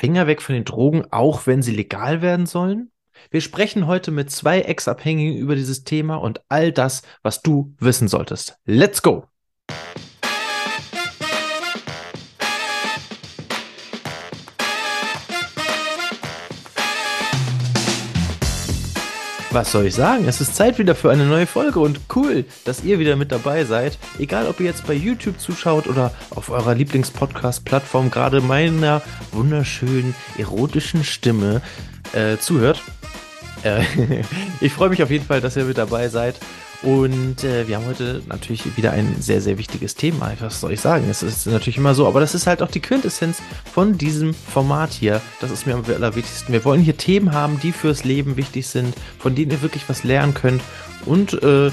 Finger weg von den Drogen, auch wenn sie legal werden sollen? Wir sprechen heute mit zwei Ex-Abhängigen über dieses Thema und all das, was du wissen solltest. Let's go! Was soll ich sagen? Es ist Zeit wieder für eine neue Folge und cool, dass ihr wieder mit dabei seid. Egal, ob ihr jetzt bei YouTube zuschaut oder auf eurer Lieblingspodcast-Plattform gerade meiner wunderschönen erotischen Stimme äh, zuhört. Äh, ich freue mich auf jeden Fall, dass ihr mit dabei seid. Und äh, wir haben heute natürlich wieder ein sehr, sehr wichtiges Thema. Was soll ich sagen? Es ist natürlich immer so, aber das ist halt auch die Quintessenz von diesem Format hier. Das ist mir am allerwichtigsten. Wir wollen hier Themen haben, die fürs Leben wichtig sind, von denen ihr wirklich was lernen könnt und äh,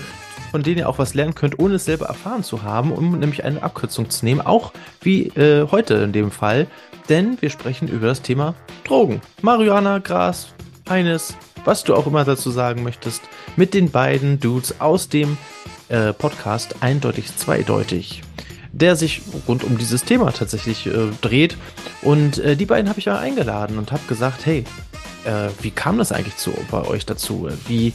von denen ihr auch was lernen könnt, ohne es selber erfahren zu haben, um nämlich eine Abkürzung zu nehmen. Auch wie äh, heute in dem Fall. Denn wir sprechen über das Thema Drogen. Marihuana, Gras, Eines, was du auch immer dazu sagen möchtest, mit den beiden Dudes aus dem äh, Podcast Eindeutig Zweideutig, der sich rund um dieses Thema tatsächlich äh, dreht. Und äh, die beiden habe ich ja eingeladen und habe gesagt, hey, äh, wie kam das eigentlich zu bei euch dazu? Wie,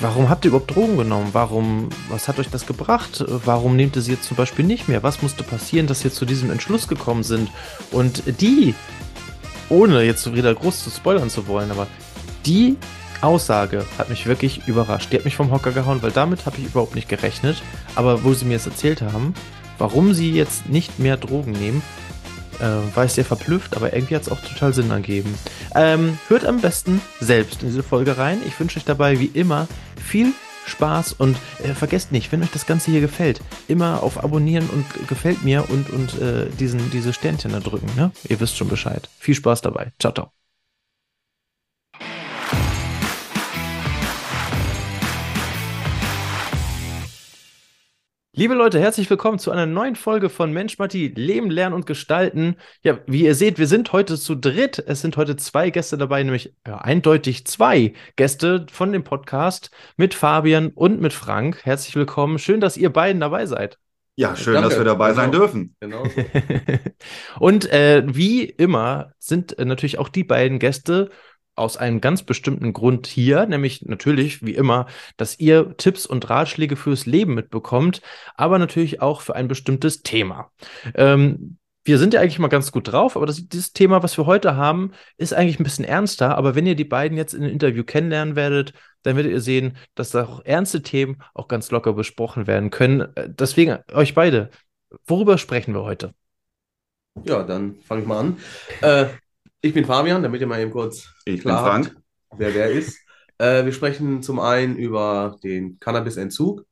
warum habt ihr überhaupt Drogen genommen? Warum, was hat euch das gebracht? Warum nehmt ihr sie jetzt zum Beispiel nicht mehr? Was musste passieren, dass ihr zu diesem Entschluss gekommen sind? Und die, ohne jetzt wieder groß zu spoilern zu wollen, aber die Aussage hat mich wirklich überrascht. Die hat mich vom Hocker gehauen, weil damit habe ich überhaupt nicht gerechnet. Aber wo sie mir es erzählt haben, warum sie jetzt nicht mehr Drogen nehmen, äh, war ich sehr verblüfft, aber irgendwie hat es auch total Sinn ergeben. Ähm, hört am besten selbst in diese Folge rein. Ich wünsche euch dabei wie immer viel Spaß und äh, vergesst nicht, wenn euch das Ganze hier gefällt, immer auf Abonnieren und gefällt mir und, und äh, diesen, diese Sternchen da drücken. Ne? Ihr wisst schon Bescheid. Viel Spaß dabei. Ciao, ciao. Liebe Leute, herzlich willkommen zu einer neuen Folge von Mensch Matti, Leben, Lernen und Gestalten. Ja, wie ihr seht, wir sind heute zu dritt. Es sind heute zwei Gäste dabei, nämlich ja, eindeutig zwei Gäste von dem Podcast mit Fabian und mit Frank. Herzlich willkommen. Schön, dass ihr beiden dabei seid. Ja, schön, Danke. dass wir dabei genau. sein dürfen. Genau. und äh, wie immer sind äh, natürlich auch die beiden Gäste aus einem ganz bestimmten Grund hier, nämlich natürlich, wie immer, dass ihr Tipps und Ratschläge fürs Leben mitbekommt, aber natürlich auch für ein bestimmtes Thema. Ähm, wir sind ja eigentlich mal ganz gut drauf, aber das, dieses Thema, was wir heute haben, ist eigentlich ein bisschen ernster. Aber wenn ihr die beiden jetzt in einem Interview kennenlernen werdet, dann werdet ihr sehen, dass da auch ernste Themen auch ganz locker besprochen werden können. Äh, deswegen euch beide, worüber sprechen wir heute? Ja, dann fange ich mal an. Äh, ich bin Fabian, damit ihr mal eben kurz ich klar bin Frank. Habt, wer wer ist. Äh, wir sprechen zum einen über den Cannabisentzug,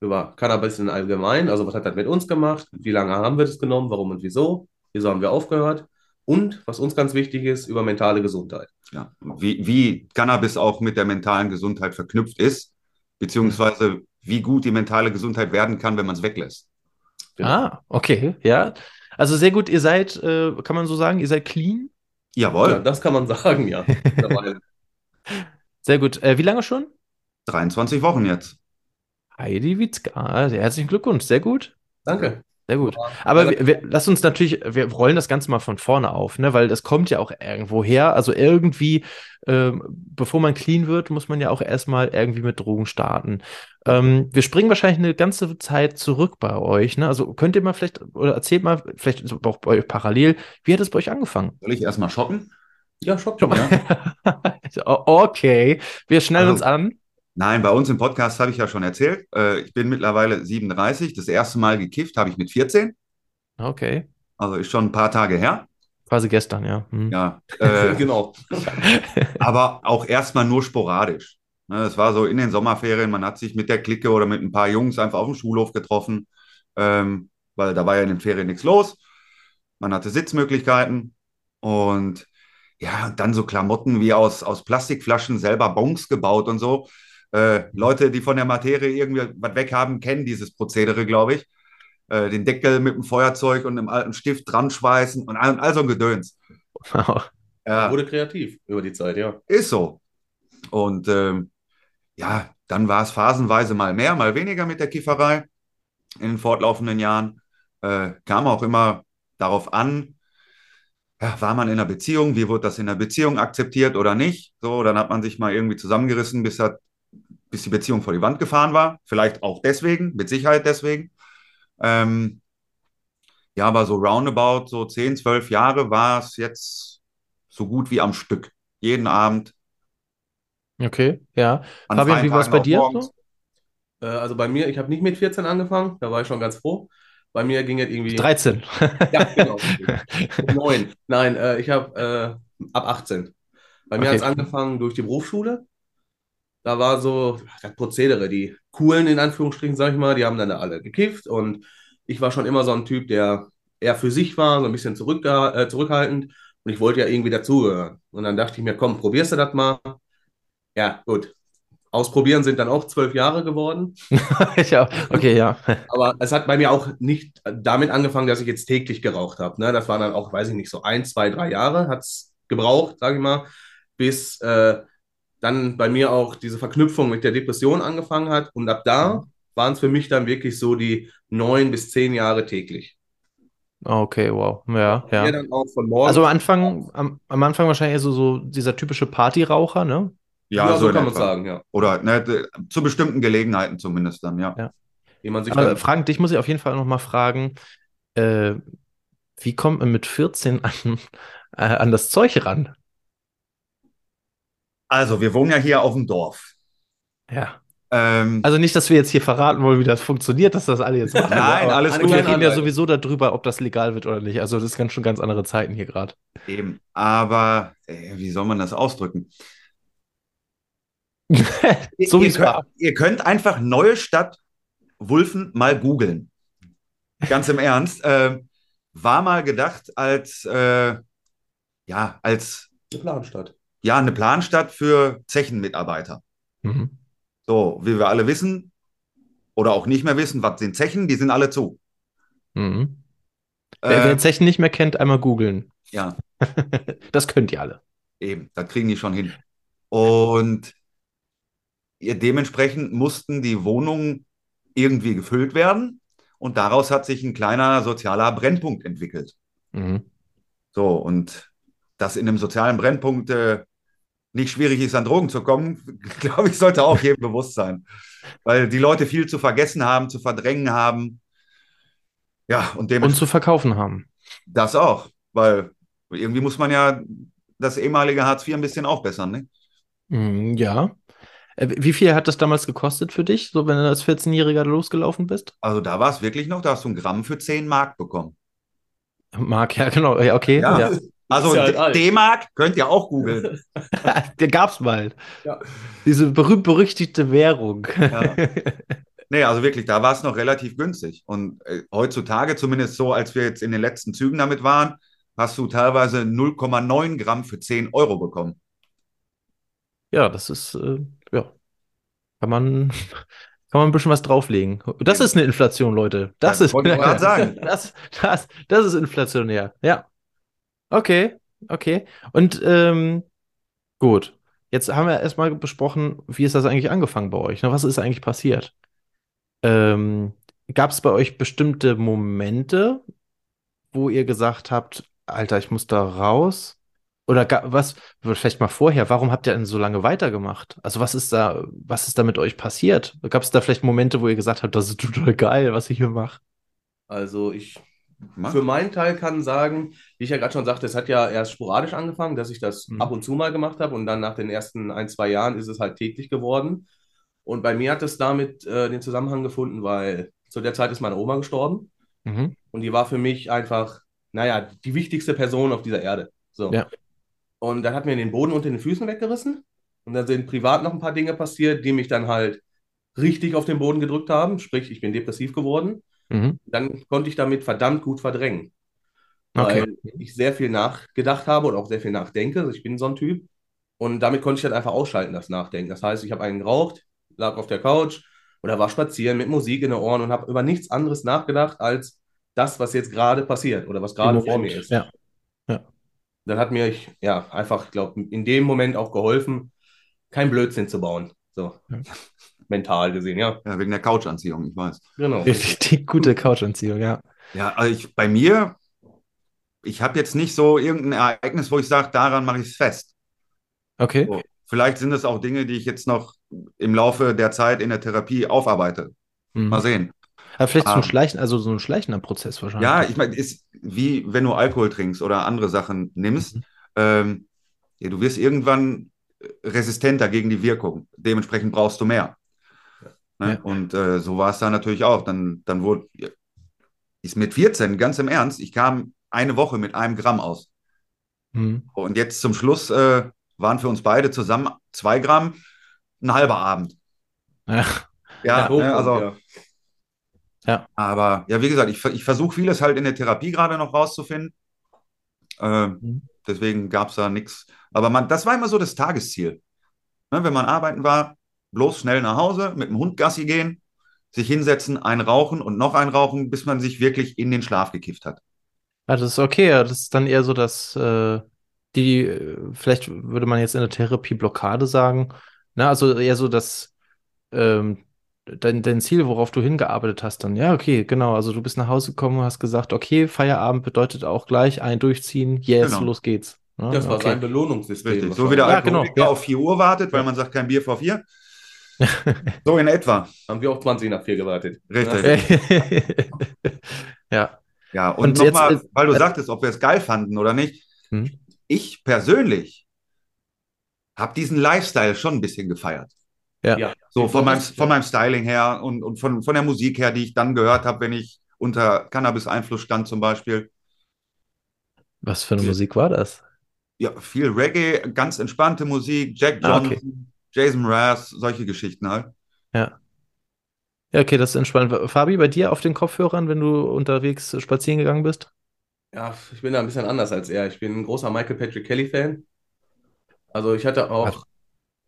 über Cannabis in allgemein, also was hat das mit uns gemacht, wie lange haben wir das genommen, warum und wieso, wieso haben wir aufgehört und, was uns ganz wichtig ist, über mentale Gesundheit. Ja, wie, wie Cannabis auch mit der mentalen Gesundheit verknüpft ist, beziehungsweise wie gut die mentale Gesundheit werden kann, wenn man es weglässt. Genau. Ah, okay, ja. Also sehr gut, ihr seid, äh, kann man so sagen, ihr seid clean Jawohl. Ja, das kann man sagen, ja. Sehr gut. Äh, wie lange schon? 23 Wochen jetzt. Heidi Witzka. Herzlichen Glückwunsch. Sehr gut. Danke. Sehr gut. Aber wir, wir, lass uns natürlich, wir rollen das Ganze mal von vorne auf, ne? weil das kommt ja auch irgendwo her. Also irgendwie, ähm, bevor man clean wird, muss man ja auch erstmal irgendwie mit Drogen starten. Ähm, wir springen wahrscheinlich eine ganze Zeit zurück bei euch. Ne? Also könnt ihr mal vielleicht, oder erzählt mal, vielleicht auch bei euch parallel, wie hat es bei euch angefangen? Soll ich erstmal shoppen? Ja, shoppen. Ja. okay, wir schnellen also, uns an. Nein, bei uns im Podcast habe ich ja schon erzählt. Äh, ich bin mittlerweile 37. Das erste Mal gekifft habe ich mit 14. Okay. Also ist schon ein paar Tage her. Quasi gestern, ja. Hm. Ja, äh, genau. aber auch erstmal nur sporadisch. Es ne, war so in den Sommerferien, man hat sich mit der Clique oder mit ein paar Jungs einfach auf dem Schulhof getroffen, ähm, weil da war ja in den Ferien nichts los. Man hatte Sitzmöglichkeiten und ja, dann so Klamotten wie aus, aus Plastikflaschen selber Bons gebaut und so. Äh, Leute, die von der Materie irgendwie was weg haben, kennen dieses Prozedere, glaube ich. Äh, den Deckel mit dem Feuerzeug und einem alten Stift dran schweißen und all, all so ein Gedöns. Wow. Ja. Wurde kreativ über die Zeit, ja. Ist so. Und ähm, ja, dann war es phasenweise mal mehr, mal weniger mit der Kifferei in den fortlaufenden Jahren. Äh, kam auch immer darauf an, ja, war man in einer Beziehung? Wie wurde das in der Beziehung akzeptiert oder nicht? So, dann hat man sich mal irgendwie zusammengerissen, bis, hat, bis die Beziehung vor die Wand gefahren war. Vielleicht auch deswegen, mit Sicherheit deswegen. Ähm, ja, aber so roundabout, so 10, 12 Jahre war es jetzt so gut wie am Stück. Jeden Abend. Okay, ja. An Fabian, wie war es bei dir? So? Äh, also bei mir, ich habe nicht mit 14 angefangen, da war ich schon ganz froh. Bei mir ging es irgendwie. 13. Ja, genau. Neun. Nein, äh, ich habe äh, ab 18. Bei mir Okay. hat es angefangen durch die Berufsschule. Da war so das Prozedere. Die coolen, in Anführungsstrichen, sag ich mal, die haben dann da alle gekifft. Und ich war schon immer so ein Typ, der eher für sich war, so ein bisschen äh, zurückhaltend. Und ich wollte ja irgendwie dazugehören. Und dann dachte ich mir, komm, probierst du das mal. Ja, gut. Ausprobieren sind dann auch zwölf Jahre geworden. ja, okay, ja. Aber es hat bei mir auch nicht damit angefangen, dass ich jetzt täglich geraucht habe. Ne? Das waren dann auch, weiß ich nicht, so ein, zwei, drei Jahre hat es gebraucht, sage ich mal, bis äh, dann bei mir auch diese Verknüpfung mit der Depression angefangen hat. Und ab da waren es für mich dann wirklich so die neun bis zehn Jahre täglich. Okay, wow. Ja, Ja. ja. dann auch von morgens. Also am Anfang, am, am Anfang wahrscheinlich so, so dieser typische Partyraucher, ne? Ja, ja, so so kann man sagen, ja. Oder ne, zu bestimmten Gelegenheiten zumindest dann, ja. Ja. Wie man sich Aber dann, Frank, dich muss ich auf jeden Fall noch mal fragen, äh, wie kommt man mit 14 an, äh, an das Zeug ran? Also, wir wohnen ja hier auf dem Dorf. Ja. Ähm, Also nicht, dass wir jetzt hier verraten wollen, wie das funktioniert, dass das alle jetzt machen. Nein, aber alles wir gut. reden ja sowieso darüber, ob das legal wird oder nicht. Also das sind schon ganz andere Zeiten hier gerade. eben, aber äh, wie soll man das ausdrücken? so wie ihr, es könnt, war. ihr könnt einfach neue Stadt Wulfen mal googeln. Ganz im Ernst. Ähm, war mal gedacht als, äh, ja, als eine Planstadt. Ja, eine Planstadt für Zechenmitarbeiter. Mhm. So, wie wir alle wissen oder auch nicht mehr wissen, was sind Zechen? Die sind alle zu. Mhm. Wer, wer Äh, Zechen nicht mehr kennt, einmal googeln. ja, Das könnt ihr alle. eben, das kriegen die schon hin. Und dementsprechend mussten die Wohnungen irgendwie gefüllt werden. Und daraus hat sich ein kleiner sozialer Brennpunkt entwickelt. Mhm. So, und dass in einem sozialen Brennpunkt äh, nicht schwierig ist, an Drogen zu kommen, glaube ich, sollte auch jedem bewusst sein. Weil die Leute viel zu vergessen haben, zu verdrängen haben. Ja, und Und dementsprechend zu verkaufen haben. das auch. Weil irgendwie muss man ja das ehemalige Hartz IV ein bisschen aufbessern, ne? Mhm, ja. Äh, Wie viel hat das damals gekostet für dich, so wenn du als 14-Jähriger losgelaufen bist? Also da war es wirklich noch, da hast du ein Gramm für 10 Mark bekommen. Mark, ja, genau. Ja, okay. Ja. Ja. Also ja. D-Mark könnt ihr auch googeln. Der gab's mal. Ja. Diese berühmt-berüchtigte Währung. Ja. Nee, also wirklich, da war es noch relativ günstig. Und äh, heutzutage, zumindest so, als wir jetzt in den letzten Zügen damit waren, hast du teilweise 0,9 Gramm für 10 Euro bekommen. Ja, das ist, äh, ja. Kann man, kann man ein bisschen was drauflegen. Das ist eine Inflation, Leute. Das Ja, ist, wollte ich gerade sagen. das, das, das ist inflationär. Ja. Okay, okay. Und ähm, gut. Jetzt haben wir erstmal besprochen, wie ist das eigentlich angefangen bei euch? Ne? Was ist eigentlich passiert? Ähm, gab es bei euch bestimmte Momente, wo ihr gesagt habt, Alter, ich muss da raus? Oder was, vielleicht mal vorher, warum habt ihr denn so lange weitergemacht? Also was ist da, was ist da mit euch passiert? Gab es da vielleicht Momente, wo ihr gesagt habt, das ist total geil, was ich hier mache? Also ich Mach. Für meinen Teil kann sagen, wie ich ja gerade schon sagte, es hat ja erst sporadisch angefangen, dass ich das Mhm. ab und zu mal gemacht habe und dann nach den ersten ein, zwei Jahren ist es halt täglich geworden. Und bei mir hat es damit äh, den Zusammenhang gefunden, weil zu der Zeit ist meine Oma gestorben Mhm. und die war für mich einfach, naja, die wichtigste Person auf dieser Erde. So. Ja. Und dann hat mir den Boden unter den Füßen weggerissen und dann sind privat noch ein paar Dinge passiert, die mich dann halt richtig auf den Boden gedrückt haben. Sprich, ich bin depressiv geworden. Mhm. Dann konnte ich damit verdammt gut verdrängen Okay. weil ich sehr viel nachgedacht habe und auch sehr viel nachdenke. Also ich bin so ein Typ. Und damit konnte ich halt einfach ausschalten, das Nachdenken. Das heißt, ich habe einen geraucht, lag auf der Couch oder war spazieren mit Musik in den Ohren und habe über nichts anderes nachgedacht als das, was jetzt gerade passiert oder was gerade Im vor mir ist. ja. Ja. Dann hat mir ich, ja, einfach, ich glaube, in dem Moment auch geholfen, kein Blödsinn zu bauen. So, Ja. Mental gesehen, ja. Ja, wegen der Couchanziehung, ich weiß. Genau. Die, die gute Couchanziehung, ja. Ja, also ich, bei mir ich habe jetzt nicht so irgendein Ereignis, wo ich sage, daran mache ich es fest. Okay. So. Vielleicht sind es auch Dinge, die ich jetzt noch im Laufe der Zeit in der Therapie aufarbeite. Mhm. Mal sehen. Aber vielleicht so ein Ähm, Schleichen, also so ein schleichender Prozess wahrscheinlich. Ja, ich meine, ist wie wenn du Alkohol trinkst oder andere Sachen nimmst. Mhm. Ähm, ja, du wirst irgendwann resistenter gegen die Wirkung. Dementsprechend brauchst du mehr. Ne? Ja. Und äh, so war es da natürlich auch. Dann, dann wurde, ist mit 14, ganz im Ernst, ich kam eine Woche mit einem Gramm aus. Mhm. Und jetzt zum Schluss äh, waren für uns beide zusammen zwei Gramm, ein halber Abend. Ja. Ja, Hochpunkt, ne, also, ja. aber ja, wie gesagt, ich, ich versuche vieles halt in der Therapie gerade noch rauszufinden. Ähm, Mhm. deswegen gab es da nichts. Aber man, das war immer so das Tagesziel. Ne, wenn man arbeiten war, bloß schnell nach Hause, mit dem Hund Gassi gehen, sich hinsetzen, ein rauchen und noch ein rauchen, bis man sich wirklich in den Schlaf gekifft hat. Ah, das ist okay, ja. Das ist dann eher so, dass äh, die, äh, vielleicht würde man jetzt in der Therapie Blockade sagen. Na, also eher so, dass ähm, dein, dein Ziel, worauf du hingearbeitet hast, dann, ja, okay, genau. Also du bist nach Hause gekommen und hast gesagt, okay, Feierabend bedeutet auch gleich ein Durchziehen, yes, Genau. los geht's. Ne? Das war okay. sein Belohnungssystem. Richtig. So wie der Ja, Alkoholiker genau, ja. auf 4 Uhr wartet, weil man sagt, kein Bier vor 4. So in etwa. Haben wir auch 20 nach 4 gewartet. Richtig. ja. Ja, und, Und nochmal, äh, weil du äh, sagtest, ob wir es geil fanden oder nicht. Hm. Ich persönlich habe diesen Lifestyle schon ein bisschen gefeiert. Ja. Ja. So von meinem, von meinem Styling her und, und von, von der Musik her, die ich dann gehört habe, wenn ich unter Cannabis-Einfluss stand zum Beispiel. Was für eine Musik war das? Ja, viel Reggae, ganz entspannte Musik, Jack Ah, Johnson, okay. Jason Mraz, solche Geschichten halt. Ja. Ja, okay, das ist entspannt. Fabi, bei dir auf den Kopfhörern, wenn du unterwegs spazieren gegangen bist? Ja, ich bin da ein bisschen anders als er. Ich bin ein großer Michael Patrick Kelly-Fan. Also ich hatte auch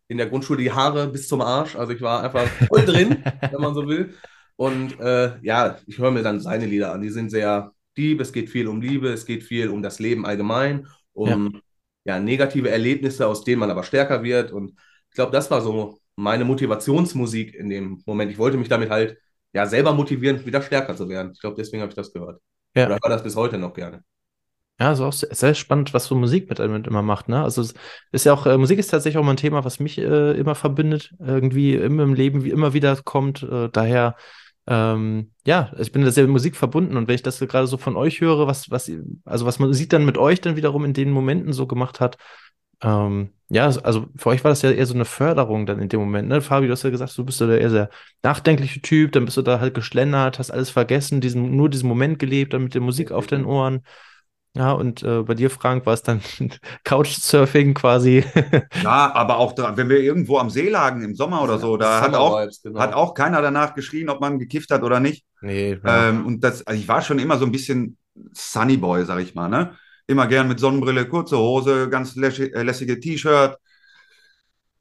in der Grundschule die Haare bis zum Arsch. Also ich war einfach voll drin, wenn man so will. Und äh, ja, ich höre mir dann seine Lieder an. Die sind sehr deep. Es geht viel um Liebe, es geht viel um das Leben allgemein, um ja, negative Erlebnisse, aus denen man aber stärker wird. Und ich glaube, das war so meine Motivationsmusik in dem Moment. Ich wollte mich damit halt ja selber motivieren, wieder stärker zu werden. Ich glaube, deswegen habe ich das gehört. Ja. Oder höre das bis heute noch gerne. Ja, ist auch sehr, spannend, was so Musik mit einem immer macht, ne? Also es ist ja auch, äh, Musik ist tatsächlich auch mal ein Thema, was mich äh, immer verbindet, irgendwie immer im Leben, wie immer wieder kommt. Äh, daher, ähm, ja, ich bin da sehr mit Musik verbunden und wenn ich das gerade so von euch höre, was, was, also was Musik dann mit euch dann wiederum in den Momenten so gemacht hat, ähm, ja, also für euch war das ja eher so eine Förderung dann in dem Moment, ne? Fabi, du hast ja gesagt, du bist ja der eher sehr nachdenkliche Typ, dann bist du da halt geschlendert, hast alles vergessen, diesen, nur diesen Moment gelebt, dann mit der Musik auf den Ohren. Ja, und äh, bei dir, Frank, war es dann Couchsurfing quasi. Ja, aber auch da, wenn wir irgendwo am See lagen im Sommer oder so, da hat auch, genau. hat auch keiner danach geschrien, ob man gekifft hat oder nicht. nee, Ähm, und das, also ich war schon immer so ein bisschen Sunny Boy, sag ich mal, ne? Immer gern mit Sonnenbrille, kurze Hose, ganz äh, lässige T-Shirt.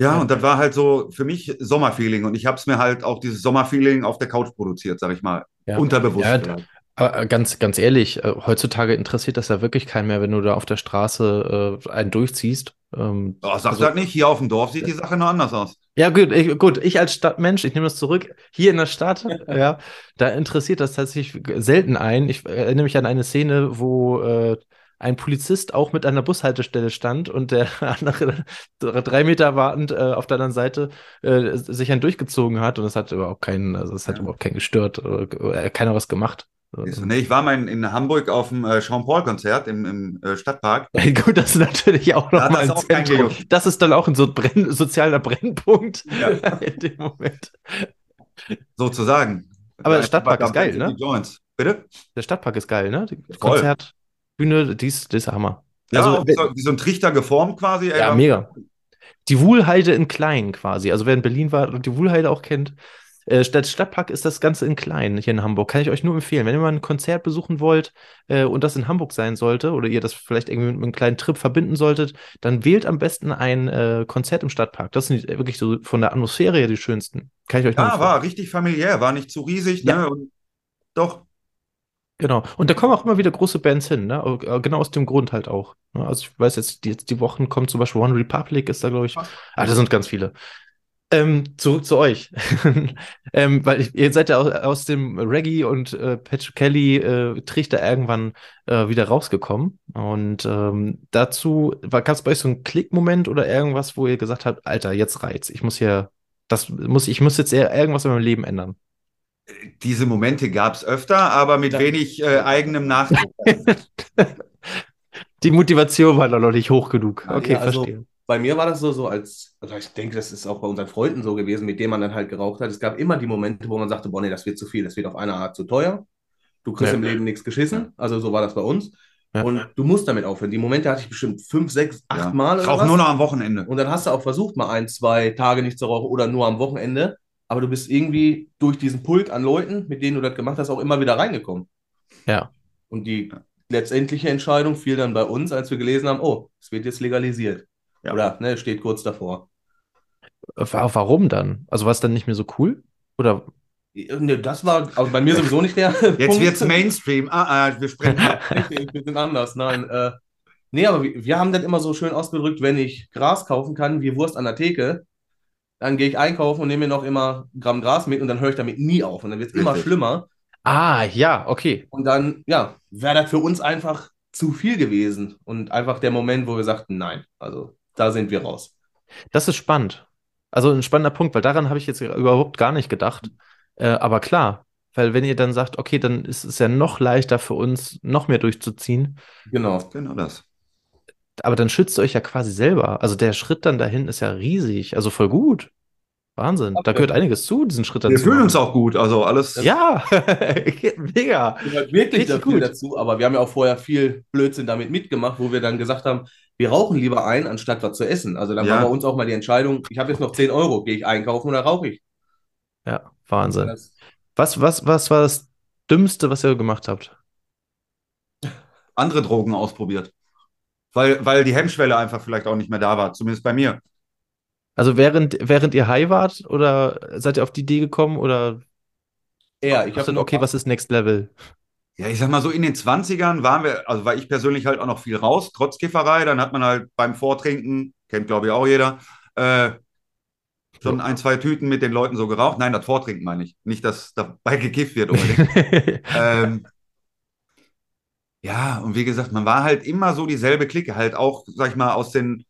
Ja, und das war halt so für mich Sommerfeeling. Und ich habe es mir halt auch dieses Sommerfeeling auf der Couch produziert, sag ich mal. Ja. Unterbewusst. Ja. Aber äh, ganz, ganz ehrlich, äh, heutzutage interessiert das ja wirklich keinen mehr, wenn du da auf der Straße äh, einen durchziehst. Ähm, Oh, sag also- das nicht, hier auf dem Dorf sieht die Sache noch anders aus. Ja, gut, ich, gut, ich als Stadtmensch, ich nehme das zurück. Hier in der Stadt, ja, da interessiert das tatsächlich selten ein. Ich erinnere mich an eine Szene, wo äh, ein Polizist auch mit an der Bushaltestelle stand und der andere drei Meter wartend äh, auf der anderen Seite äh, sich einen durchgezogen hat und es hat überhaupt keinen, also es hat Ja. überhaupt keinen gestört, äh, keiner was gemacht. Nee, ich war mal in, Hamburg auf dem äh, Jean-Paul-Konzert im, im äh, Stadtpark. Gut, das ist natürlich auch nochmal ein auch Zentrum. Das ist dann auch ein so Brenn sozialer Brennpunkt Ja. in dem Moment. sozusagen. Aber Da- Stadtpark ist geil, ne? Bitte? Der Stadtpark ist geil, ne? Voll. Konzert, Bühne, dies, das ist Hammer. Ja, Also, wie so, wie so ein Trichter geformt quasi. ey, Ja, mega. Die Wuhlheide in klein quasi. Also wer in Berlin war und die Wuhlheide auch kennt, äh, Stadt Stadtpark ist das Ganze in klein hier in Hamburg. Kann ich euch nur empfehlen. Wenn ihr mal ein Konzert besuchen wollt äh, und das in Hamburg sein sollte oder ihr das vielleicht irgendwie mit einem kleinen Trip verbinden solltet, dann wählt am besten ein äh, Konzert im Stadtpark. Das sind die- wirklich so von der Atmosphäre her die schönsten. Kann ich euch nur Ja, empfehlen. war richtig familiär, war nicht zu riesig, Ja. ne? Und doch, Genau. Und da kommen auch immer wieder große Bands hin, ne? Äh, Genau aus dem Grund halt auch. ne? Also ich weiß jetzt, die, jetzt die Wochen kommt zum Beispiel One Republic ist da, glaube ich. Ah, da sind ganz viele. Ähm, zurück zu euch. ähm, weil ihr seid ja aus, aus dem Reggae und äh, Patrick Kelly äh, Trichter irgendwann äh, wieder rausgekommen. Und ähm, dazu war gab es bei euch so einen Klickmoment oder irgendwas, wo ihr gesagt habt, Alter, jetzt reizt. Ich muss hier, das muss, ich muss jetzt eher irgendwas in meinem Leben ändern. Diese Momente gab es öfter, aber mit wenig äh, eigenem Nachdruck. Die Motivation war noch nicht hoch genug. Okay, ja, also- verstehe. Bei mir war das so, so als, also ich denke, das ist auch bei unseren Freunden so gewesen, mit denen man dann halt geraucht hat. Es gab immer die Momente, wo man sagte, boah, nee, das wird zu viel, das wird auf eine Art zu teuer. Du kriegst Ja. im Leben nichts geschissen. Also so war das bei uns. Ja. Und du musst damit aufhören. Die Momente hatte ich bestimmt fünf, sechs, acht Ja. Mal Ich oder rauche nur noch am Wochenende. Und dann hast du auch versucht, mal ein, zwei Tage nicht zu rauchen oder nur am Wochenende. Aber du bist irgendwie durch diesen Pulk an Leuten, mit denen du das gemacht hast, auch immer wieder reingekommen. Ja. Und die letztendliche Entscheidung fiel dann bei uns, als wir gelesen haben, oh, es wird jetzt legalisiert. Ja. Oder ne, steht kurz davor. Wa- Warum dann? Also war es dann nicht mehr so cool? Oder Ne, das war also bei mir sowieso nicht der Jetzt Punkt. wird's Mainstream. Ah, ah, wir sprechen wir sind anders. Nein, äh, nee, aber wir, wir haben das immer so schön ausgedrückt, wenn ich Gras kaufen kann, wie Wurst an der Theke, dann gehe ich einkaufen und nehme mir noch immer ein Gramm Gras mit und dann höre ich damit nie auf. Und dann wird es immer schlimmer. Ah, ja, okay. Und dann, ja, wäre das für uns einfach zu viel gewesen. Und einfach der Moment, wo wir sagten, nein, also da sind wir raus. Das ist spannend. Also ein spannender Punkt, weil daran habe ich jetzt überhaupt gar nicht gedacht. Äh, aber klar, weil wenn ihr dann sagt, okay, dann ist es ja noch leichter für uns, noch mehr durchzuziehen, Genau. Genau das. Aber dann schützt ihr euch ja quasi selber. Also der Schritt dann dahin ist ja riesig, also voll gut. Wahnsinn. Da Okay. gehört einiges zu, diesen Schritt dann Wir fühlen uns auch gut. Also alles. Ja, mega. gehört wirklich da viel gut. dazu, aber wir haben ja auch vorher viel Blödsinn damit mitgemacht, wo wir dann gesagt haben, wir rauchen lieber ein, anstatt was zu essen. Also dann Ja. war bei uns auch mal die Entscheidung, ich habe jetzt noch 10 Euro, gehe ich einkaufen oder rauche ich? Ja, Wahnsinn. Das, Was, was, was war das Dümmste, was ihr gemacht habt? andere Drogen ausprobiert. Weil, weil die Hemmschwelle einfach vielleicht auch nicht mehr da war, zumindest bei mir. Also während, während ihr high wart oder seid ihr auf die Idee gekommen oder eher, ich habe okay, was ist Next Level? Ja, ich sag mal so, in den 20ern waren wir, also war ich persönlich halt auch noch viel raus, trotz Kifferei. Dann hat man halt beim Vortrinken, kennt glaube ich auch jeder, äh, schon ein, zwei Tüten mit den Leuten so geraucht. Nein, das Vortrinken meine ich. Nicht, dass dabei gekifft wird unbedingt. ähm, ja, und wie gesagt, man war halt immer so dieselbe Clique, halt auch, sag ich mal, aus, den,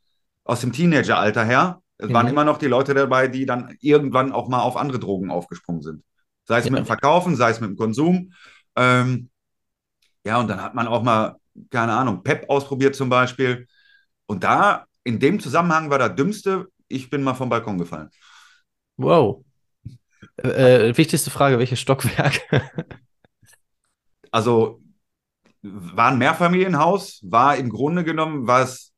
aus dem Teenageralter her. Es waren Mhm. immer noch die Leute dabei, die dann irgendwann auch mal auf andere Drogen aufgesprungen sind. Sei es Ja. mit dem Verkaufen, sei es mit dem Konsum. Ähm, ja, und dann hat man auch mal, keine Ahnung, Pep ausprobiert zum Beispiel. Und da, in dem Zusammenhang war das Dümmste, ich bin mal vom Balkon gefallen. Wow. Äh, äh, wichtigste Frage, welches Stockwerk? Also war ein Mehrfamilienhaus, war im Grunde genommen, war es,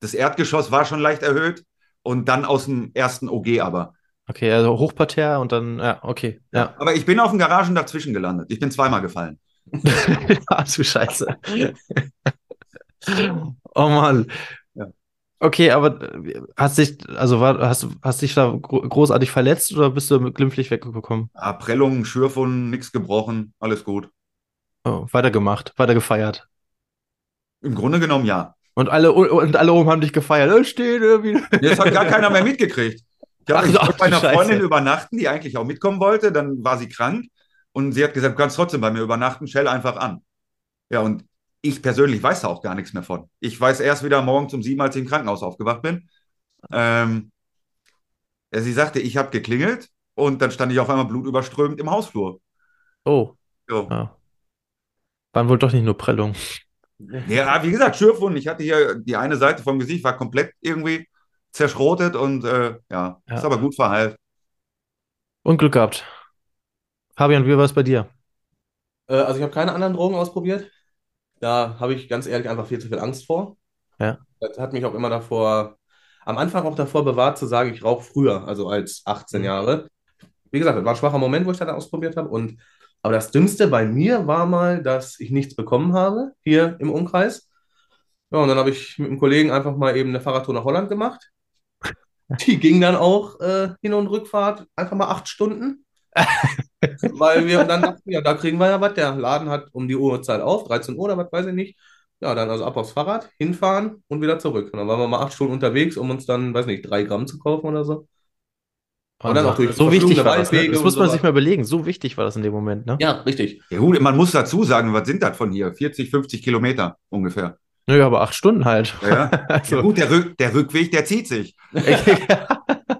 das Erdgeschoss war schon leicht erhöht und dann aus dem ersten OG aber. Okay, also Hochparterre und dann, ja, okay, ja. Aber ich bin auf dem Garagen dazwischen gelandet. Ich bin zweimal gefallen. Ah, du Scheiße. Oh Mann. Ja. Okay, aber äh, hast dich, also war, hast, du- hast dich da gro- großartig verletzt oder bist du glimpflich weggekommen? Ah, Prellungen, Schürfwunden, nichts gebrochen, alles gut. Oh, weitergemacht, weiter gefeiert. Im Grunde genommen ja. Und alle, und alle oben haben dich gefeiert. Äh, stehen irgendwie. Jetzt hat gar keiner mehr mitgekriegt. Ich, wollte bei einer Scheiße. Freundin übernachten, die eigentlich auch mitkommen wollte. Dann war sie krank und sie hat gesagt, du kannst trotzdem bei mir übernachten, stell einfach an. Ja, und ich persönlich weiß da auch gar nichts mehr von. Ich weiß erst wieder morgens um sieben, als ich im Krankenhaus aufgewacht bin. Ähm, ja, sie sagte, ich habe geklingelt und dann stand ich auf einmal blutüberströmend im Hausflur. Oh, So. ja. Waren wohl doch nicht nur Prellungen. Ja, wie gesagt, Schürfwunden. Ich hatte hier die eine Seite vom Gesicht war komplett irgendwie zerschrotet und äh, ja, Ja. ist aber gut verheilt. Und Glück gehabt. Fabian, wie war es bei dir? Äh, also ich habe keine anderen Drogen ausprobiert. Da habe ich ganz ehrlich einfach viel zu viel Angst vor. Ja. Das hat mich auch immer davor, am Anfang auch davor bewahrt zu sagen, ich rauche früher, also als 18 Mhm. Jahre. Wie gesagt, das war ein schwacher Moment, wo ich das ausprobiert habe. Und, aber das Dümmste bei mir war mal, dass ich nichts bekommen habe hier im Umkreis. Ja, und dann habe ich mit einem Kollegen einfach mal eben eine Fahrradtour nach Holland gemacht. Die ging dann auch äh, Hin- und Rückfahrt einfach mal acht Stunden. Weil wir dann dachten, ja, da kriegen wir ja was. Der Laden hat um die Uhrzeit auf, 13 Uhr oder was weiß ich nicht. Ja, dann also ab aufs Fahrrad, hinfahren und wieder zurück. Und dann waren wir mal acht Stunden unterwegs, um uns dann, weiß nicht, drei Gramm zu kaufen oder so. Und dann auch durch so wichtig war das, ne? Waldwege Das muss man so sich mal überlegen. So wichtig war das in dem Moment, ne? Ja, richtig. Ja, gut, man muss dazu sagen, was sind das von hier? 40, 50 Kilometer ungefähr. Naja, aber acht Stunden halt. Ja, ja. Also- ja gut, der, Rück, der Rückweg, der zieht sich.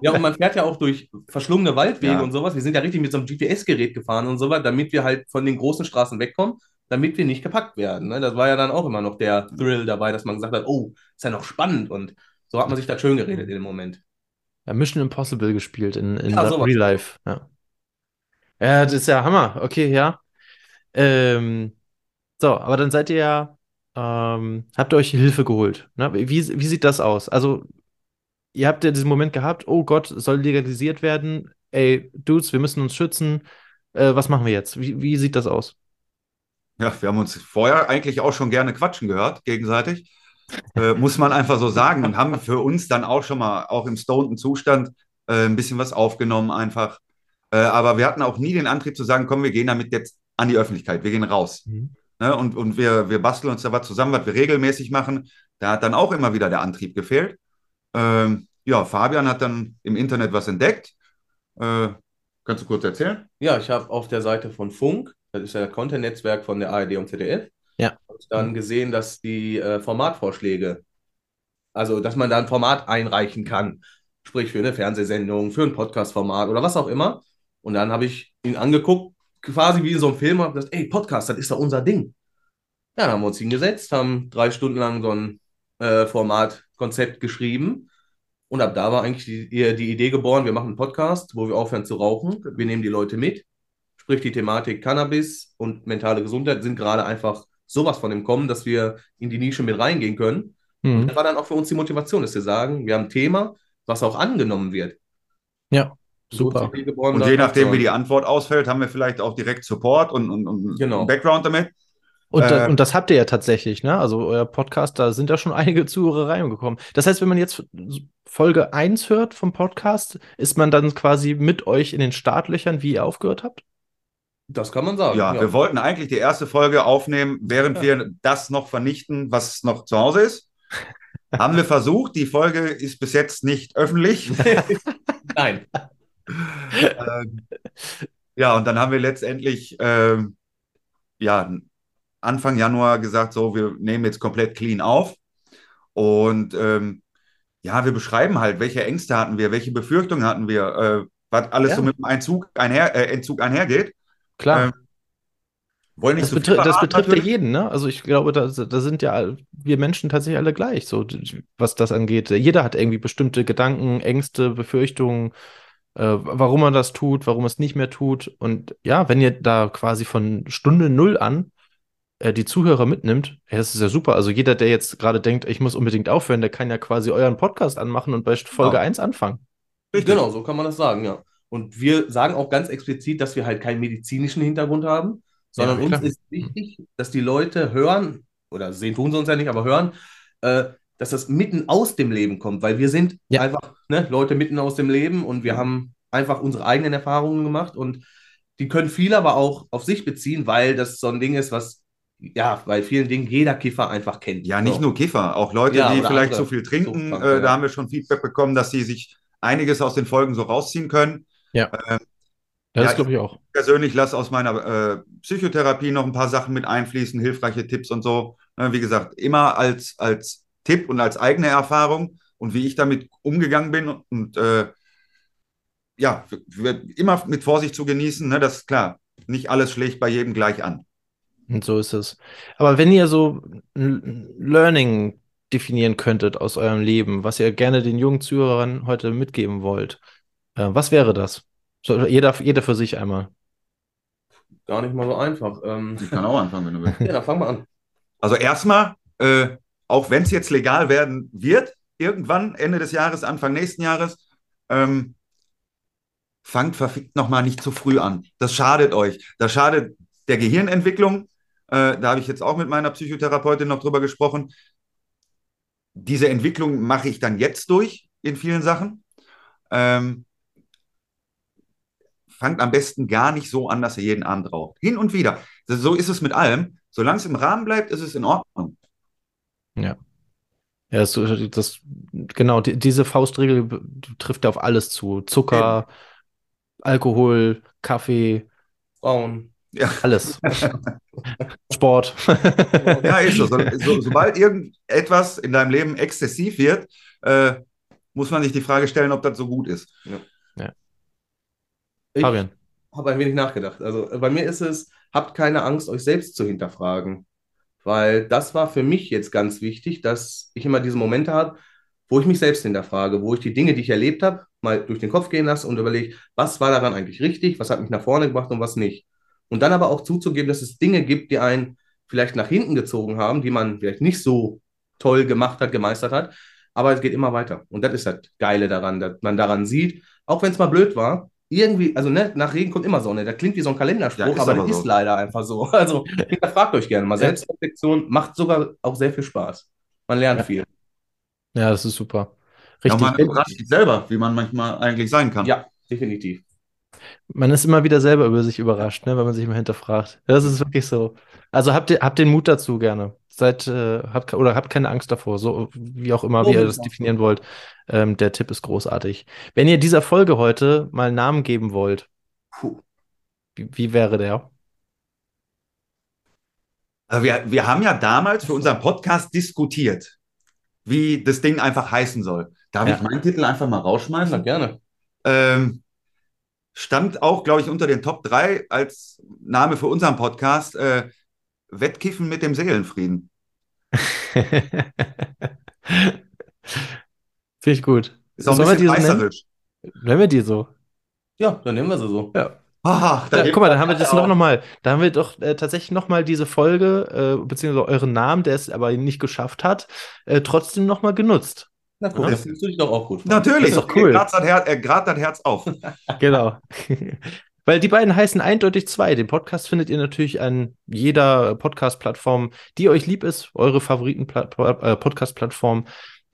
Ja, und man fährt ja auch durch verschlungene Waldwege Ja. und sowas. Wir sind ja richtig mit so einem GPS-Gerät gefahren und sowas, damit wir halt von den großen Straßen wegkommen, damit wir nicht gepackt werden. Ne? Das war ja dann auch immer noch der Thrill dabei, dass man gesagt hat, oh, ist ja noch spannend. Und so hat man sich das schön geredet in dem Moment. Ja, Mission Impossible gespielt in, in Ja. Real Life. Ja. ja, das ist ja Hammer. Okay, ja. Ähm, so, aber dann seid ihr ja, ähm, habt ihr euch Hilfe geholt. Ne? Wie, wie sieht das aus? Also, ihr habt ja diesen Moment gehabt, oh Gott, soll legalisiert werden. Ey, Dudes, wir müssen uns schützen. Äh, was machen wir jetzt? Wie, wie sieht das aus? Ja, wir haben uns vorher eigentlich auch schon gerne quatschen gehört, gegenseitig. Äh, muss man einfach so sagen. Und haben für uns dann auch schon mal, auch im stoneden Zustand, äh, ein bisschen was aufgenommen einfach. Äh, aber wir hatten auch nie den Antrieb zu sagen, komm, wir gehen damit jetzt an die Öffentlichkeit, wir gehen raus. Ne? Und, und wir, wir basteln uns da was zusammen, was wir regelmäßig machen. Da hat dann auch immer wieder der Antrieb gefehlt. Ähm, ja, Fabian hat dann im Internet was entdeckt. Äh, kannst du kurz erzählen? Ja, ich habe auf der Seite von Funk, das ist ja das Content-Netzwerk von der ARD und ZDF, Ja. ich dann gesehen, dass die äh, Formatvorschläge, also dass man da ein Format einreichen kann, sprich für eine Fernsehsendung, für ein Podcast-Format oder was auch immer. Und dann habe ich ihn angeguckt, quasi wie so einem Film, und habe gesagt, ey, Podcast, das ist doch unser Ding. Ja, dann haben wir uns hingesetzt, haben drei Stunden lang so ein äh, Formatkonzept geschrieben. Und ab da war eigentlich die die Idee geboren, wir machen einen Podcast, wo wir aufhören zu rauchen. Wir nehmen die Leute mit. Sprich, die Thematik Cannabis und mentale Gesundheit sind gerade einfach sowas von im Kommen, dass wir in die Nische mit reingehen können. Mhm. Das war dann auch für uns die Motivation, dass wir sagen, wir haben ein Thema, was auch angenommen wird. Ja, super. Und je nachdem, wie die. Antwort ausfällt, haben wir vielleicht auch direkt Support und, und, und Genau. Background damit. Und, da, Äh, und das habt ihr ja tatsächlich, ne? Also euer Podcast, da sind ja schon einige Zuhörer reingekommen. Das heißt, wenn man jetzt Folge 1 hört vom Podcast, ist man dann quasi mit euch in den Startlöchern, wie ihr aufgehört habt? Das kann man sagen. Ja, wir wollten eigentlich die erste Folge aufnehmen, während wir das noch vernichten, was noch zu Hause ist. Haben wir versucht. Die Folge ist bis jetzt nicht öffentlich. Nein. Ähm, ja, und dann haben wir letztendlich ähm, ja, Anfang Januar gesagt, so, wir nehmen jetzt komplett clean auf. Und ähm, ja, wir beschreiben halt, welche Ängste hatten wir, welche Befürchtungen hatten wir, äh, was alles Ja. so mit dem Einzug einher, äh, Entzug einhergeht. Klar. Ähm, wollen nicht Das, viel betri das betrifft ja natürlich. jeden, ne? Also ich glaube, da, da sind ja wir Menschen tatsächlich alle gleich, so was das angeht. Jeder hat irgendwie bestimmte Gedanken, Ängste, Befürchtungen, äh, warum man das tut, warum es nicht mehr tut. Und ja, wenn ihr da quasi von Stunde null an äh, die Zuhörer mitnimmt, ja, das ist ja super. Also jeder, der jetzt gerade denkt, ich muss unbedingt aufhören, der kann ja quasi euren Podcast anmachen und bei Folge Genau. 1 anfangen. Richtig. Genau, so kann man das sagen, ja. Und wir sagen auch ganz explizit, dass wir halt keinen medizinischen Hintergrund haben, sondern Ja, uns ist wichtig, dass die Leute hören, oder sehen tun sie uns ja nicht, aber hören, äh, dass das mitten aus dem Leben kommt, weil wir sind Ja. einfach ne, Leute mitten aus dem Leben und wir haben einfach unsere eigenen Erfahrungen gemacht und die können viele aber auch auf sich beziehen, weil das so ein Ding ist, was ja bei vielen Dingen jeder Kiffer einfach kennt. Ja, nicht So. nur Kiffer, auch Leute, Ja, die vielleicht zu viel trinken. Suchtkranke, Äh, da haben wir schon Feedback bekommen, dass sie sich einiges aus den Folgen so rausziehen können. Ja. Ähm, Das Ja, glaube ich auch. persönlich lasse aus meiner äh, Psychotherapie noch ein paar Sachen mit einfließen, hilfreiche Tipps und so. Äh, wie gesagt, immer als, als Tipp und als eigene Erfahrung und wie ich damit umgegangen bin und äh, ja, immer mit Vorsicht zu genießen. Ne? Das ist klar. Nicht alles schlägt bei jedem gleich an. Und so ist es. Aber wenn ihr so ein Learning definieren könntet aus eurem Leben, was ihr gerne den jungen Zuhörern heute mitgeben wollt, äh, was wäre das? So, jeder, jeder für sich einmal. Gar nicht mal so einfach. Ähm, Ich kann auch anfangen, wenn du willst. ja, dann fangen wir an. Also erstmal, äh, auch wenn es jetzt legal werden wird, irgendwann Ende des Jahres, Anfang nächsten Jahres, ähm, fangt verfickt nochmal nicht zu früh an. Das schadet euch. Das schadet der Gehirnentwicklung. Äh, da habe ich jetzt auch mit meiner Psychotherapeutin noch drüber gesprochen. Diese Entwicklung mache ich dann jetzt durch in vielen Sachen. Ähm, fangt am besten gar nicht so an, dass ihr jeden Abend raucht. Hin und wieder. So ist es mit allem. Solange es im Rahmen bleibt, ist es in Ordnung. Ja, das, das genau, die, diese Faustregel trifft ja auf alles zu. Zucker, Alkohol, Kaffee, Frauen. Ja. alles. Sport. Ja, ist so. So, so. Sobald irgendetwas in deinem Leben exzessiv wird, äh, muss man sich die Frage stellen, ob das so gut ist. Ich Fabian. habe ein wenig nachgedacht. Also bei mir ist es, habt keine Angst, euch selbst zu hinterfragen. Weil das war für mich jetzt ganz wichtig, dass ich immer diese Momente habe, wo ich mich selbst hinterfrage, wo ich die Dinge, die ich erlebt habe, mal durch den Kopf gehen lasse und überlege, was war daran eigentlich richtig, was hat mich nach vorne gebracht und was nicht. Und dann aber auch zuzugeben, dass es Dinge gibt, die einen vielleicht nach hinten gezogen haben, die man vielleicht nicht so toll gemacht hat, gemeistert hat, aber es geht immer weiter. Und das ist das Geile daran, dass man daran sieht, auch wenn es mal blöd war, irgendwie, also ne, nach Regen kommt immer Sonne. Das klingt wie so ein Kalenderspruch, Ja, aber das so. ist leider einfach so. Also hinterfragt euch gerne mal. Ja. Selbstreflexion macht sogar auch sehr viel Spaß. Man lernt Ja. viel. Ja, das ist super. Ja, Richtig. man überrascht sich selber, wie man manchmal eigentlich sein kann. Ja, definitiv. Man ist immer wieder selber über sich überrascht, ne, wenn man sich mal hinterfragt. Das ist wirklich so. Also habt ihr, habt den Mut dazu gerne. Seid, äh, habt, oder habt keine Angst davor, so wie auch immer, wie ihr das definieren wollt. Ähm, der Tipp ist großartig. Wenn ihr dieser Folge heute mal einen Namen geben wollt, Puh. wie, wie wäre der? Also wir, wir haben ja damals für unseren Podcast diskutiert, wie das Ding einfach heißen soll. Darf Ja. ich meinen Titel einfach mal rausschmeißen? gerne. Ähm, stand auch, glaube ich, unter den Top 3 als Name für unseren Podcast äh, Wettkiffen mit dem Seelenfrieden. Finde ich gut. Ist auch ein Sollen wir bisschen die so nennen? reißerisch. Nennen wir die so? Ja, dann nehmen wir sie so. Ja. Ah, da Ja, guck mal, dann haben wir das auch- noch, noch mal. Da haben wir doch äh, tatsächlich noch mal diese Folge, äh, beziehungsweise euren Namen, der es aber nicht geschafft hat, äh, trotzdem noch mal genutzt. Na guck, Ja. das fühlst du dich doch auch gut. Natürlich, Das ist doch cool. Grad das Herz, äh, grad das Herz auf. Genau. Weil die beiden heißen eindeutig zwei. Den Podcast findet ihr natürlich an jeder Podcast-Plattform, die euch lieb ist, eure Favoriten-Podcast-Plattform.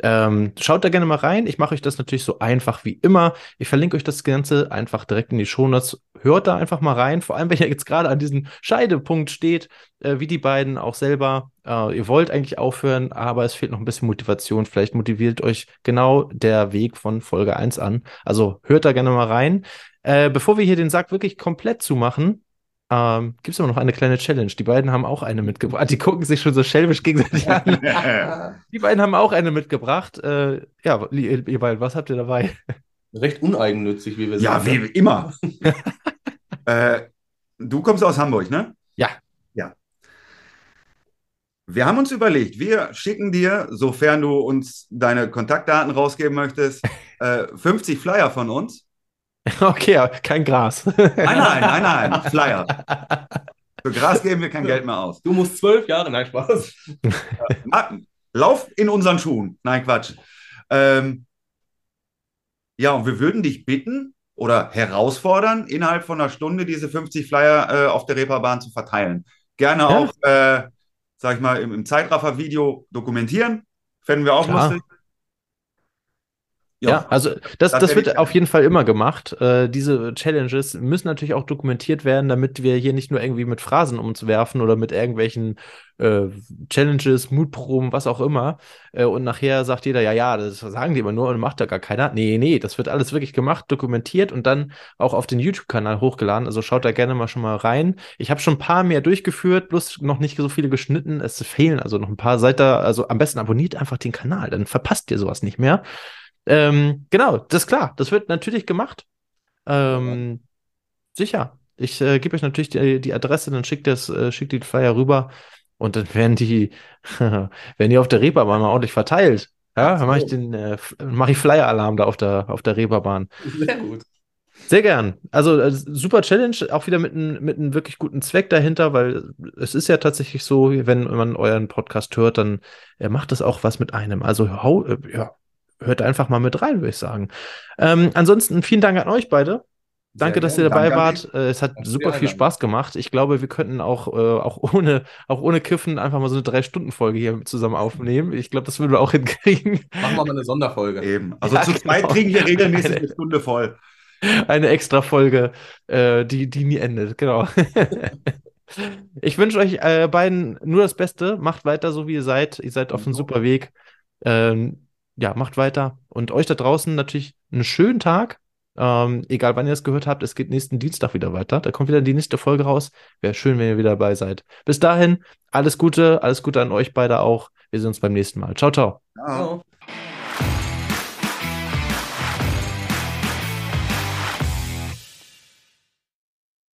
Ähm, schaut da gerne mal rein. Ich mache euch das natürlich so einfach wie immer. Ich verlinke euch das Ganze einfach direkt in die Shownotes. Hört da einfach mal rein. Vor allem, wenn ihr jetzt gerade an diesem Scheidepunkt steht, äh, wie die beiden auch selber. Äh, ihr wollt eigentlich aufhören, aber es fehlt noch ein bisschen Motivation. Vielleicht motiviert euch genau der Weg von Folge 1 an. Also hört da gerne mal rein. Äh, bevor wir hier den Sack wirklich komplett zumachen, ähm, gibt es aber noch eine kleine Challenge. Die beiden haben auch eine mitgebracht. Die gucken sich schon so schelmisch gegenseitig an. Die beiden haben auch eine mitgebracht. Äh, ja, ihr, ihr beiden, was habt ihr dabei? Recht uneigennützig, wie wir Ja, sagen. wie immer. äh, du kommst aus Hamburg, ne? Ja. Ja. Wir haben uns überlegt, wir schicken dir, sofern du uns deine Kontaktdaten rausgeben möchtest, äh, 50 Flyer von uns. Okay, kein Gras. Nein, nein, nein, nein, Flyer. Für Gras geben wir kein Geld mehr aus. Du musst zwölf Jahre, nein, Spaß. Lauf in unseren Schuhen. Nein, Quatsch. Ähm, ja, und wir würden dich bitten oder herausfordern, innerhalb von einer Stunde diese 50 Flyer äh, auf der Reeperbahn zu verteilen. Gerne Ja. auch, äh, sag ich mal, im, im Zeitraffer-Video dokumentieren. Fänden wir auch Klar. lustig. Ja, also das, Das wird auf jeden Fall immer gemacht. Äh, diese Challenges müssen natürlich auch dokumentiert werden, damit wir hier nicht nur irgendwie mit Phrasen um uns werfen oder mit irgendwelchen äh, Challenges, Mutproben, was auch immer. Äh, und nachher sagt jeder, ja, ja, das sagen die immer nur und macht da gar keiner. Nee, nee, das wird alles wirklich gemacht, dokumentiert und dann auch auf den YouTube-Kanal hochgeladen. Also schaut da gerne mal schon mal rein. Ich habe schon ein paar mehr durchgeführt, bloß noch nicht so viele geschnitten. Es fehlen also noch ein paar. Seid da, also am besten abonniert einfach den Kanal, dann verpasst ihr sowas nicht mehr. Ähm, genau, das ist klar. Das wird natürlich gemacht. Ähm, sicher. Ich äh, gebe euch natürlich die, die Adresse, dann schickt das, äh, schickt die Flyer rüber und dann werden die, werden die auf der Reeperbahn mal ordentlich verteilt. Ja, dann mache ich den, äh, mache ich Flyer-Alarm da auf der, auf der Reeperbahn. Sehr gut. Sehr gern. Also äh, super Challenge, auch wieder mit einem mit einem wirklich guten Zweck dahinter, weil es ist ja tatsächlich so, wenn man euren Podcast hört, dann äh, macht das auch was mit einem. Also hau, äh, ja, hört einfach mal mit rein, würde ich sagen. Ähm, ansonsten vielen Dank an euch beide. Danke, Sehr dass ihr dabei wart. Äh, es hat Danke für super viel. Spaß gemacht. Ich glaube, wir könnten auch, äh, auch ohne, auch ohne Kiffen einfach mal so eine Drei-Stunden-Folge hier zusammen aufnehmen. Ich glaube, das würden wir auch hinkriegen. Machen wir mal eine Sonderfolge. Eben. Also Ja, zu zweit genau. kriegen wir regelmäßig Eine- eine Stunde voll. Eine extra Folge, äh, die, die nie endet, genau. ich wünsche euch äh, beiden nur das Beste. Macht weiter so, wie ihr seid. Ihr seid auf einem super Weg. Ähm, ja, macht weiter. Und euch da draußen natürlich einen schönen Tag. Ähm, egal wann ihr es gehört habt, es geht nächsten Dienstag wieder weiter. Da kommt wieder die nächste Folge raus. Wäre schön, wenn ihr wieder dabei seid. Bis dahin, alles Gute, alles Gute an euch beide auch. Wir sehen uns beim nächsten Mal. Ciao, ciao. Ciao.